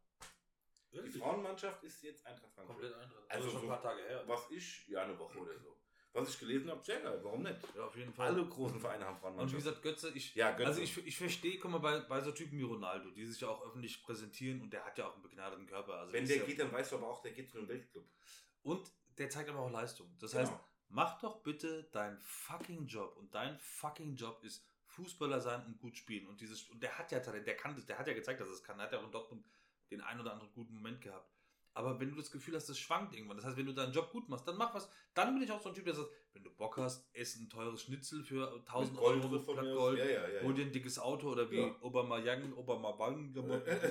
Die Frauenmannschaft ist jetzt Eintracht Frankfurt. Komplett Eintracht. Also Also schon so- ein paar Tage her. Was ich, ja, eine Woche oder so. Was ich gelesen habe, sehr geil, warum nicht? Ja, auf jeden Fall. Alle großen Vereine haben Und wie gesagt, Götze, ich, Ja, Götze. also ich, ich verstehe, guck mal, bei, bei so Typen wie Ronaldo, die sich ja auch öffentlich präsentieren und der hat ja auch einen begnadeten Körper. Also Wenn der der ist geht, dann weißt du aber auch, der geht zu einem Weltclub. ja, und der zeigt aber auch Leistung. Das Genau. heißt, mach doch bitte deinen fucking Job und dein fucking Job ist Fußballer sein und gut spielen. Und dieses und der hat ja Talent, der kann das, der hat ja gezeigt, dass er es kann. Er hat ja auch in Dortmund den einen oder anderen guten Moment gehabt. Aber wenn du das Gefühl hast, das schwankt irgendwann, das heißt, wenn du deinen Job gut machst, dann mach was. Dann bin ich auch so ein Typ, der sagt, wenn du Bock hast, ess ein teures Schnitzel für 1000 Mit Gold Euro mit. Blattgold. Ja, ja, ja. Hol dir ein dickes Auto oder wie Ja. Obama Young, Obama Bang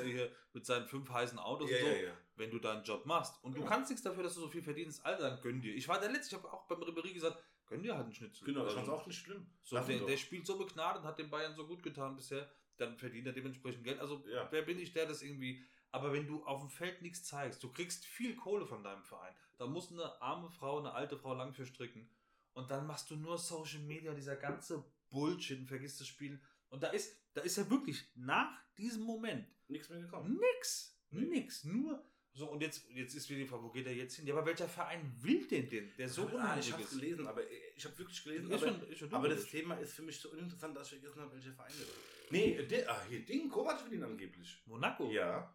hier mit seinen fünf heißen Autos und so. Wenn du deinen Job machst und du kannst nichts dafür, dass du so viel verdienst, Alter, dann gönn dir. Ich war der Letzte, ich habe auch beim Ribéry gesagt, gönn dir halt einen Schnitzel. Genau, Also, fand's auch nicht schlimm. so, der, der spielt so begnadet und hat den Bayern so gut getan bisher, dann verdient er dementsprechend Geld. Also Ja. wer bin ich, der das irgendwie. Aber wenn du auf dem Feld nichts zeigst, du kriegst viel Kohle von deinem Verein, da muss eine arme Frau, eine alte Frau lang für stricken. Und dann machst du nur Social Media, dieser ganze Bullshit und vergisst das Spielen. Und da ist, da ist ja wirklich nach diesem Moment Nichts mehr gekommen. nix. Nee. Nix. Nur. So, und jetzt, jetzt ist wieder die Frage, wo geht er jetzt hin? Ja, aber welcher Verein will den denn, der so ah, ich unheimlich habe ist? gelesen, aber ich habe wirklich gelesen. Ist aber schon, ist schon aber das Thema ist für mich so uninteressant, dass ich vergessen habe, welche Vereine. Nee, der, ah, hier, Ding, Kovac will ihn angeblich. Monaco. Ja.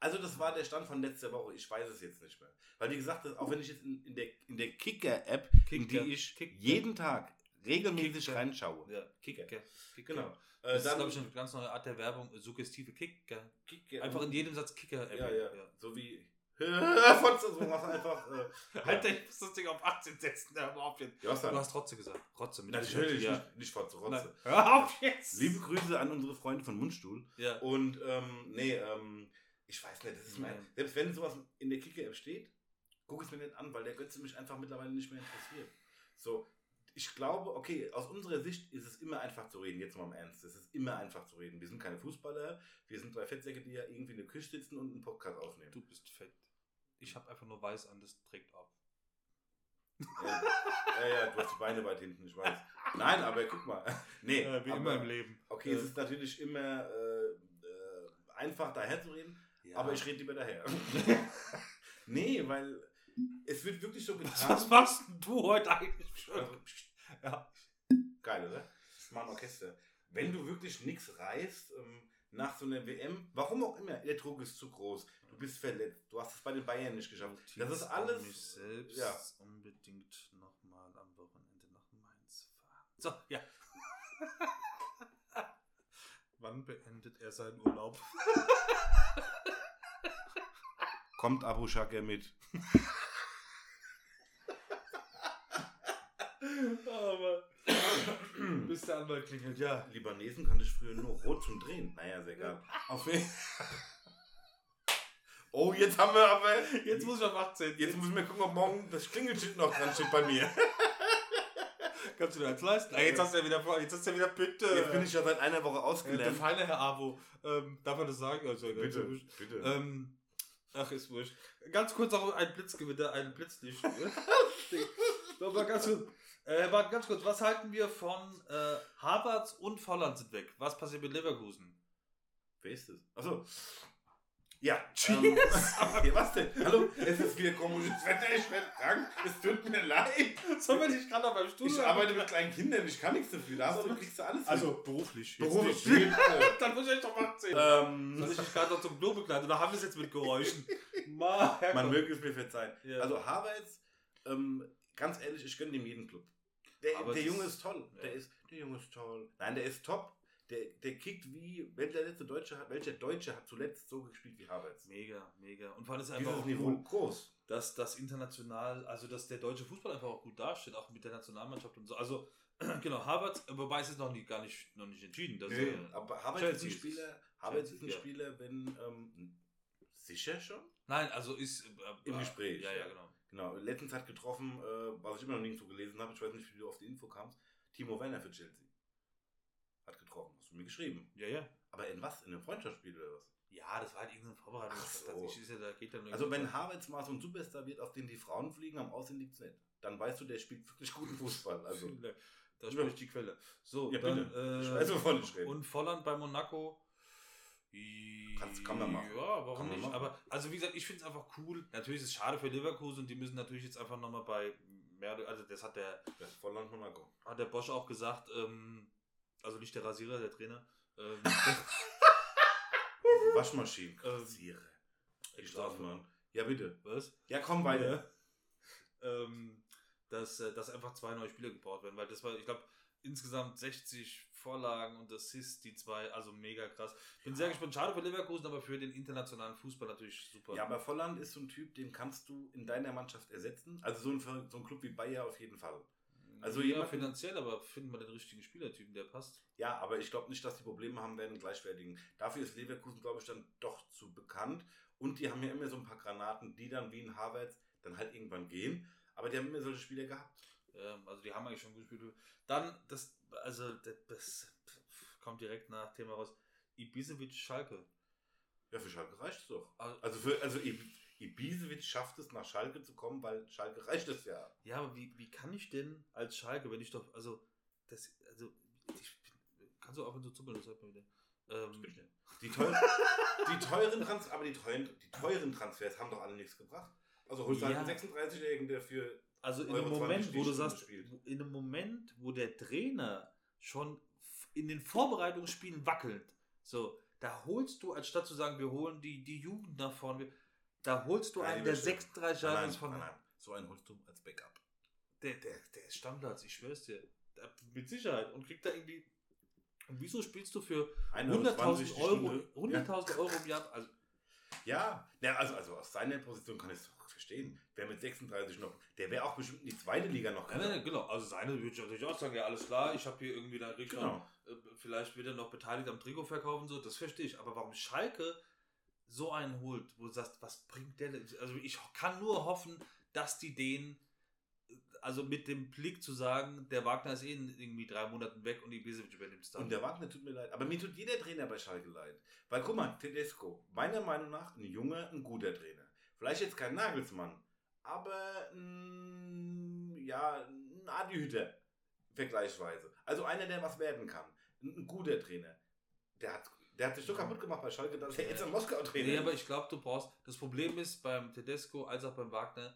Also das war der Stand von letzter Woche. Ich weiß es jetzt nicht mehr. Weil wie gesagt, auch wenn ich jetzt in, in der, in der Kicker-App, in Kicker. die ich Kicker. jeden Tag regelmäßig Kicker. reinschaue. Ja, Kicker. Kicker. Genau. Das Äh, ist, dann, glaube ich, eine ganz neue Art der Werbung. Suggestive Kicker. Kicker. Einfach in jedem Satz Kicker. Ja, ja. So wie Fotze, so machst du einfach. Äh, Alter, ich muss das Ding auf 18 setzen. Hör auf jetzt. ja, Du hast Rotze gesagt. Rotze mit Natürlich ja. nicht, nicht Fotze, Nein. Rotze. Hör auf jetzt. Liebe Grüße an unsere Freunde von Mundstuhl. Ja. Und ähm, nee, ähm, ich weiß nicht, das ist mein. Nein. Selbst wenn sowas in der Kicker-App steht, gucke ich es mir nicht an, weil der Götze mich einfach mittlerweile nicht mehr interessiert. So, ich glaube, okay, aus unserer Sicht ist es immer einfach zu reden, jetzt mal im Ernst. Es ist immer einfach zu reden. Wir sind keine Fußballer, wir sind zwei Fettsäcke, die ja irgendwie in der Küche sitzen und einen Podcast aufnehmen. Du bist fett. Ich habe einfach nur weiß an, das trägt ab. Ja, ja, ja, du hast die Beine weit hinten, ich weiß. Nein, aber guck mal. Nee, Äh, wie aber, immer im Leben. Okay, Äh, es ist natürlich immer äh, äh, einfach daher zu reden, ja. aber ich rede lieber daher. nee, weil es wird wirklich so Was, getan. was machst du heute eigentlich schon? Also, Ja. Geil, oder? Ein Orchester. Wenn du wirklich nichts reißt, ähm, nach so einer WM, warum auch immer, der Druck ist zu groß, du bist verletzt, du hast es bei den Bayern nicht geschafft. Das ist alles. mich selbst ja. unbedingt nochmal am Wochenende nach Mainz fahren. So, ja. Wann beendet er seinen Urlaub? Kommt Abu Shaker mit. Aber bis der Anwalt klingelt, ja. Libanesen kannte ich früher nur rot zum Drehen. Naja, ist egal. Auf jeden Oh, jetzt haben wir aber. Jetzt muss ich auf 18. Jetzt müssen wir gucken, ob morgen das Klingelschild noch dran steht bei mir. Kannst du dir eins leisten? Ah, jetzt hast du ja wieder, jetzt hast du ja wieder bitte. Jetzt bin ich ja seit einer Woche äh, der ausgelernt. feine Herr Abo. Ähm, darf man das sagen? Also, Bitte, bitte. Ähm, ach, ist wurscht. Ganz kurz noch ein Blitzgewitter, ein Blitzlicht. Nochmal ganz kurz. Äh, warte, ganz kurz. Was halten wir von äh, Havertz und Volland sind weg? Was passiert mit Leverkusen? Wer ist das? Achso. Ja, Cheers. ähm, was denn? Hallo, es ist wieder komisches Wetter, ich werde krank, es tut mir leid. So bin ich gerade beim Studio. Ich arbeite mit kleinen Kindern, ich kann nichts dafür, da hast du, kriegst du alles. Also beruflich. Beruflich. Nicht. Dann muss ich echt doch mal erzählen. ähm, Soll ich mich gerade noch zum Klo begleiten oder haben wir es jetzt mit Geräuschen? Ma, man möge es mir verzeihen. Ja. Also Havertz, ähm, ganz ehrlich, ich gönne dem jeden Club. Der, der Junge ist toll. ja. Der, ist, der Junge ist toll. Nein, der ist top. Der, der kickt wie, wenn der letzte Deutsche hat, welcher Deutsche hat zuletzt so gespielt wie Havertz? Mega, mega. Und ist es einfach Dieses auch Niveau groß. dass das international, also dass der deutsche Fußball einfach auch gut dasteht, auch mit der Nationalmannschaft und so. Also, genau, Harvard, wobei es ist noch nicht, gar nicht, noch nicht entschieden. Das Nee, aber Havertz ist ein Spieler, Havertz ist ein. Spieler, wenn, ähm, sicher schon? nein, also ist. Äh, Im äh, Gespräch, Ja, ja, genau. Genau, letztens hat getroffen, äh, was ich immer noch nirgendwo gelesen habe, ich weiß nicht, wie du auf die Info kamst, Timo Werner für Chelsea. Hat getroffen, du mir geschrieben. Ja, ja. Aber in was? In einem Freundschaftsspiel oder was? Ja, das war halt irgendeine Vorbereitung. Ach so. Ja, da geht dann nur Also wenn Havertz mal so ein Superstar wird, auf den die Frauen fliegen, am Aussehen liegt's nicht. Dann weißt du, der spielt wirklich guten Fußball. Also, da spricht die Quelle. So, ja dann. bitte. Äh, ich weiß, wovon ich rede. Und Volland bei Monaco. Kannst- kann man machen. Ja, warum Kann nicht? Aber, also wie gesagt, ich finde es einfach cool. Natürlich ist es schade für Leverkusen und die müssen natürlich jetzt einfach nochmal bei mehr, also das hat der, Ja, Volland Monaco. hat der Bosch auch gesagt, ähm, also nicht der Rasierer, der Trainer. Ähm, Waschmaschinen. Ähm, Kassiere. Die Strafe. Straßenbahn. Ja, bitte. was? Ja, komm weiter. ähm, dass, äh, dass einfach zwei neue Spieler gebaut werden, weil das war, ich glaube, insgesamt 60 Vorlagen und Assists, die zwei, also mega krass. Bin sehr gespannt, schade für Leverkusen, aber für den internationalen Fußball natürlich super. Ja, aber Volland ist so ein Typ, den kannst du in deiner Mannschaft ersetzen. Also so ein, so ein Club wie Bayer auf jeden Fall. Also ja, jemand- finanziell, aber finden wir den richtigen Spielertypen, der passt. Ja, aber ich glaube nicht, dass die Probleme haben werden, gleichwertigen. Dafür ist Leverkusen, glaube ich, dann doch zu bekannt. Und die haben ja immer so ein paar Granaten, die dann wie ein Havertz dann halt irgendwann gehen. Aber die haben immer solche Spieler gehabt. Ähm, also die haben eigentlich schon gut gespielt. Dann, das, also das, das kommt direkt nach Thema raus. Ibisevic Schalke. Ja, für Schalke reicht es doch. Also, für, also Ib- Ibisevic schafft es, nach Schalke zu kommen, weil Schalke reicht es ja. Ja, aber wie, wie kann ich denn als Schalke, wenn ich doch, also, das, also, ich, kannst du auch wenn du zuppeln, das hört man wieder. Ähm, Die, teuren, die teuren Trans aber die teuren, die teuren Transfers haben doch alle nichts gebracht. Also holst du halt Ja. einen 36-Jährigen, der für also in dem 20 Moment, wo du sagst, spielt. in dem Moment, wo der Trainer schon in den Vorbereitungsspielen wackelt, so, da holst du, anstatt zu sagen, wir holen die, die Jugend nach vorne, da holst du Nein, einen, der das stimmt. 36 Jahre ist von, nein, nein, so einen holst du als Backup. Der, der, der ist Stammplatz, ich schwör's dir. Mit Sicherheit. Und kriegt da irgendwie. Und wieso spielst du für 100.000 120 Euro, Stunde. 100.000 Euro im Jahr? Also, Ja, ja also, also aus seiner Position kann ich es verstehen. Wer mit 36 noch, der wäre auch bestimmt in die zweite Liga noch nein, nein, genau. Also seine würde ich natürlich auch sagen, ja, alles klar, ich habe hier irgendwie da richtig Genau. äh, vielleicht wird er noch beteiligt am Trikotverkauf und so, das verstehe ich. Aber warum Schalke so einen holt, wo du sagst, was bringt der denn? Also ich kann nur hoffen, dass die den, äh, also mit dem Blick zu sagen, der Wagner ist eh in irgendwie drei Monaten weg und die Bisevic übernimmt es dann. Und der Wagner tut mir leid. Aber mir tut jeder Trainer bei Schalke leid. Weil guck mal, Tedesco, meiner Meinung nach ein junger, ein guter Trainer. Vielleicht jetzt kein Nagelsmann, aber ein, ja, ein Adi-Hüter vergleichsweise. Also einer, der was werden kann. Ein, ein guter Trainer. Der hat, der hat sich so kaputt gemacht bei Schalke, dass er jetzt ein Moskau-Trainer Nee, aber ich glaube, du brauchst. Das Problem ist beim Tedesco als auch beim Wagner,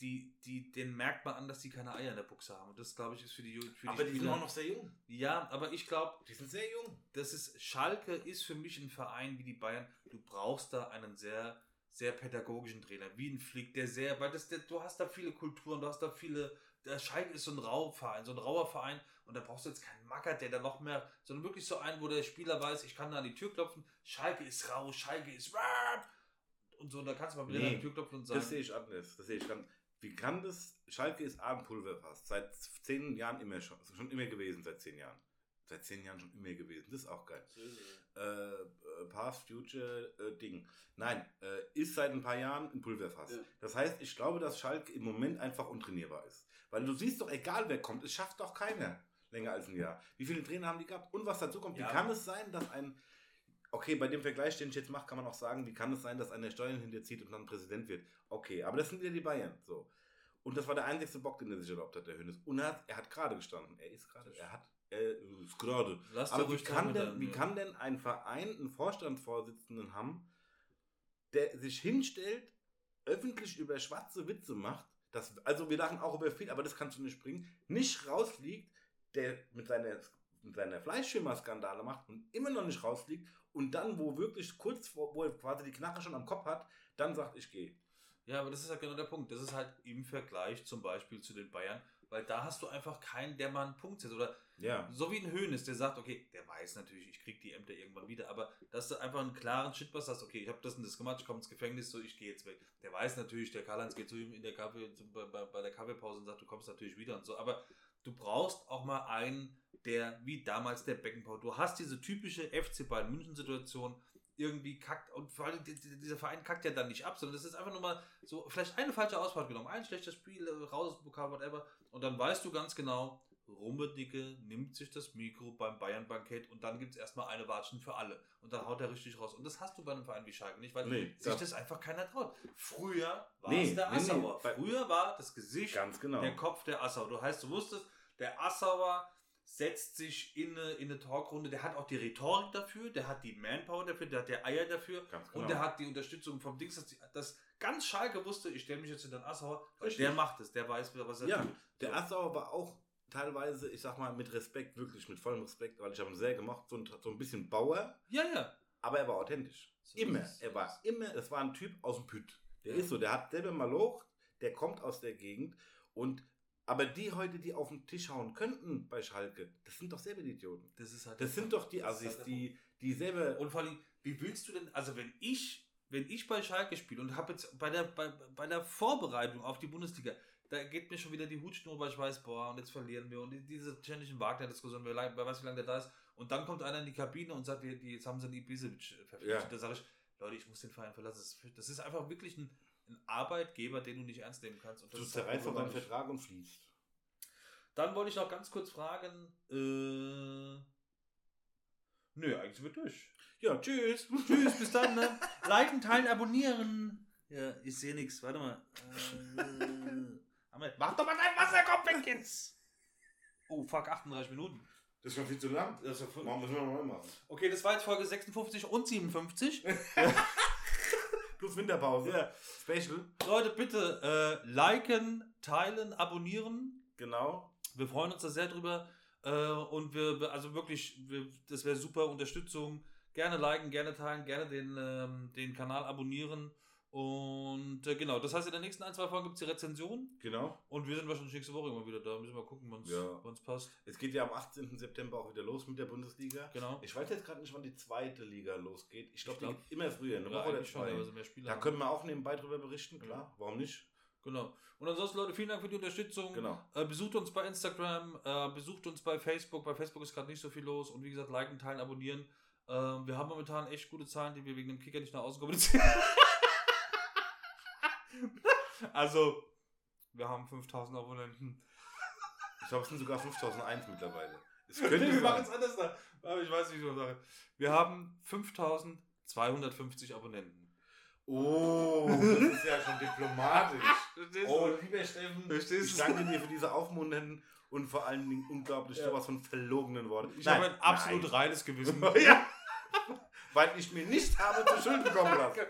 die, die, den merkt man an, dass die keine Eier in der Buchse haben. Und das, glaube ich, ist für die, Ju- für aber die die sind auch noch sehr jung. Ja, aber ich glaube, Die sind sehr jung. das ist. Schalke ist für mich ein Verein wie die Bayern. Du brauchst da einen sehr, sehr pädagogischen Trainer, wie ein Flick, der sehr. Weil das, der, du hast da viele Kulturen, du hast da viele. Der Schalke ist so ein Rauverein, so ein rauer Verein. Und da brauchst du jetzt keinen Macker, der da noch mehr, sondern wirklich so einen, wo der Spieler weiß, ich kann da an die Tür klopfen, Schalke ist raus, Schalke ist und so, da kannst du mal wieder Nee, an die Tür klopfen und sagen, Das sehe ich anders. Das sehe ich ganz. Wie kann das? Schalke ist A ein Pulverfass. Seit zehn Jahren immer schon. Schon immer gewesen, seit zehn Jahren. Seit zehn Jahren schon immer gewesen. Das ist auch geil. Äh, äh, Past, Future, äh, Ding. Nein, äh, ist seit ein paar Jahren ein Pulverfass. Ja. Das heißt, ich glaube, dass Schalke im Moment einfach untrainierbar ist. Weil du siehst doch, egal wer kommt, es schafft doch keiner länger als ein Jahr. Wie viele Trainer haben die gehabt? Und was dazu kommt, Ja. wie kann es sein, dass ein Okay, bei dem Vergleich, den ich jetzt mache, kann man auch sagen, wie kann es sein, dass einer Steuern hinterzieht und dann Präsident wird? Okay, aber das sind wieder die Bayern. So. Und das war der einzigste Bock, den er sich erlaubt hat, der Hönes. Und er hat, er hat gerade gestanden. Er ist gerade. Er hat. Ist gerade. Aber wie kann, denn, wie kann denn ein Verein einen Vorstandsvorsitzenden haben, der sich hinstellt, öffentlich über schwarze Witze macht? Das, also wir lachen auch über viel, aber das kannst du nicht bringen. Nicht rausfliegt, der mit seiner, mit seiner Fleischschimmer-Skandale macht und immer noch nicht rausfliegt und dann, wo wirklich kurz vor, wo er quasi die Knarre schon am Kopf hat, dann sagt, ich gehe. Ja, aber das ist halt genau der Punkt. Das ist halt im Vergleich zum Beispiel zu den Bayern, weil da hast du einfach keinen, der mal einen Punkt setzt. Oder Ja. so wie ein Höhnes, der sagt, okay, der weiß natürlich, ich krieg die Ämter irgendwann wieder, aber dass du einfach einen klaren Shitpass hast, okay, ich habe das und das gemacht, ich komme ins Gefängnis, so ich gehe jetzt weg. Der weiß natürlich, der Karl-Heinz geht zu ihm in der Kaffee, bei, bei, bei der Kaffeepause und sagt, du kommst natürlich wieder und so. Aber du brauchst auch mal einen, der, wie damals der Beckenbauer, du hast diese typische FC Bayern München-Situation, irgendwie kackt und vor allem die- die- dieser Verein kackt ja dann nicht ab, sondern das ist einfach nur mal so, vielleicht eine falsche Ausfahrt genommen, ein schlechtes Spiel, äh, raus aus dem Pokal, whatever, und dann weißt du ganz genau, Rummedicke nimmt sich das Mikro beim Bayern-Bankett und dann gibt es erstmal eine Watschen für alle. Und dann haut er richtig raus. Und das hast du bei einem Verein wie Schalke nicht, weil Nee, sich das einfach keiner traut. Früher war Nee, es der nee, nee, Assauer. bei- Früher war das Gesicht Ganz genau. der Kopf der Assauer. Du heißt, du wusstest, der Assauer setzt sich in eine, in eine Talkrunde, der hat auch die Rhetorik dafür, der hat die Manpower dafür, der hat die Eier dafür genau. und der hat die Unterstützung vom Dings, dass, dass ganz Schalke wusste, ich stelle mich jetzt in den Assauer, Richtig. der macht es, der weiß, was er Ja, tut. Der. Assauer war auch teilweise, ich sag mal, mit Respekt, wirklich mit vollem Respekt, weil ich habe ihn sehr gemacht, so ein, so ein bisschen Bauer, Ja, ja. aber er war authentisch. So immer. Er war immer, das war ein Typ aus dem Püt. Der Ja. ist so, der hat selber mal Loch, der kommt aus der Gegend und aber die heute, die auf den Tisch hauen könnten bei Schalke, das sind doch selber die Idioten. Das ist halt Das sind doch die Assis, halt die, die selber. Und vor allem, wie willst du denn, also wenn ich, wenn ich bei Schalke spiele und habe jetzt bei der, bei, bei der Vorbereitung auf die Bundesliga, da geht mir schon wieder die Hutschnur, weil ich weiß, boah, und jetzt verlieren wir und die- diese ständigen Wagner-Diskussionen, wer, weiß, wie lange der da ist. Und dann kommt einer in die Kabine und sagt, die, die, jetzt haben sie einen Ibisevic verpflichtet. Ja. Da sage ich, Leute, ich muss den Verein verlassen. Das ist einfach wirklich ein, ein Arbeitgeber, den du nicht ernst nehmen kannst. Und das du ist zerreißt doch deinen. Vertrag und fließt. Dann wollte ich noch ganz kurz fragen, äh, nö, eigentlich sind wir durch. Ja, tschüss. Tschüss, bis dann. Ne? Liken, teilen, abonnieren. Ja, ich sehe nichts. Warte mal. Äh, Mach doch mal dein Wasser, komm weg jetzt. Oh, fuck, 38 Minuten. Das schon viel zu lang. Das Warum müssen wir nochmal machen? Okay, das war jetzt Folge 56 und 57. Plus Winterpause. Ja. Special. Leute, bitte äh, liken, teilen, abonnieren. Genau. Wir freuen uns da sehr drüber. Äh, und wir, also wirklich, wir, das wäre super Unterstützung. Gerne liken, gerne teilen, gerne den, ähm, den Kanal abonnieren. Und äh, genau, das heißt, in den nächsten ein, zwei Folgen gibt es die Rezension. Genau. Und wir sind wahrscheinlich nächste Woche immer wieder da. Müssen wir mal gucken, wann es Ja. passt. Es geht ja am 18. September auch wieder los mit der Bundesliga. Genau. Ich weiß jetzt gerade nicht, wann die zweite Liga losgeht. Ich glaube, glaub- die geht immer früher, eine Woche oder schon, zwei. Spieler. da haben. können wir auch nebenbei drüber berichten, klar. Warum nicht? Genau. Und ansonsten, Leute, vielen Dank für die Unterstützung. Genau. Äh, besucht uns bei Instagram, äh, besucht uns bei Facebook. Bei Facebook ist gerade nicht so viel los. Und wie gesagt, liken, teilen, abonnieren. Äh, wir haben momentan echt gute Zahlen, die wir wegen dem Kicker nicht nach außen kommunizieren. also, wir haben 5000 Abonnenten. Ich glaube, es sind sogar 5001 mittlerweile. Es könnte wir machen es anders da. Aber ich weiß nicht, was ich sage. Wir haben 5250 Abonnenten. Oh, das ist ja schon diplomatisch. Oh, lieber Steffen, Verstehst ich danke dir für diese aufmunternden und vor allen Dingen unglaublich Ja. sowas von verlogenen Worte. Ich habe ein absolut nein. reines Gewissen. ja. Weil ich mir nicht habe zu Schulden kommen lassen.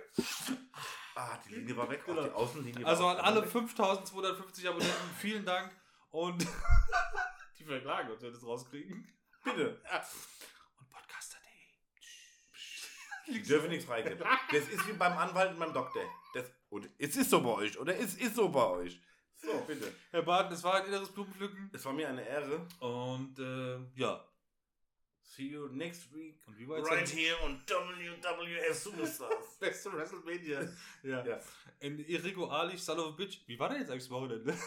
Ah, die Linie war weg. Auch Genau. die Außenlinie Also war an alle weg. 5250 Abonnenten, vielen Dank. Und die verklagen uns, wenn wir das rauskriegen. Bitte. Und podcaster.de. Die dürfen nichts freigeben. Das ist wie beim Anwalt und beim Doktor. Das, und es ist so bei euch, oder? Es ist so bei euch. So, bitte. Herr Barton, es war ein inneres Blumenpflücken. Es war mir eine Ehre. Und äh, ja. See you next week. Und wie war jetzt Right dein- here on WWF Superstars. Beste WrestleMania. ja. ja. Und Enrico Alich, son of a bitch. Wie war der jetzt eigentlich das Wochenende?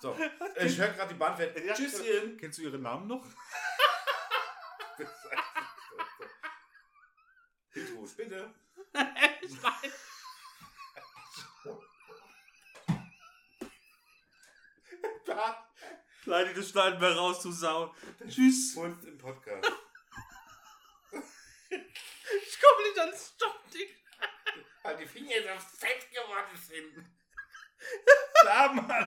So, ich höre gerade die Bahn fährt. Ja. Tschüsschen. Kennst du ihren Namen noch? Petrus, bitte. Leute, das schneiden wir raus, du Sau. Tschüss. Und im Podcast. Ich komme nicht ans Stoppding. Weil die Finger so fett geworden sind. Da, Mann.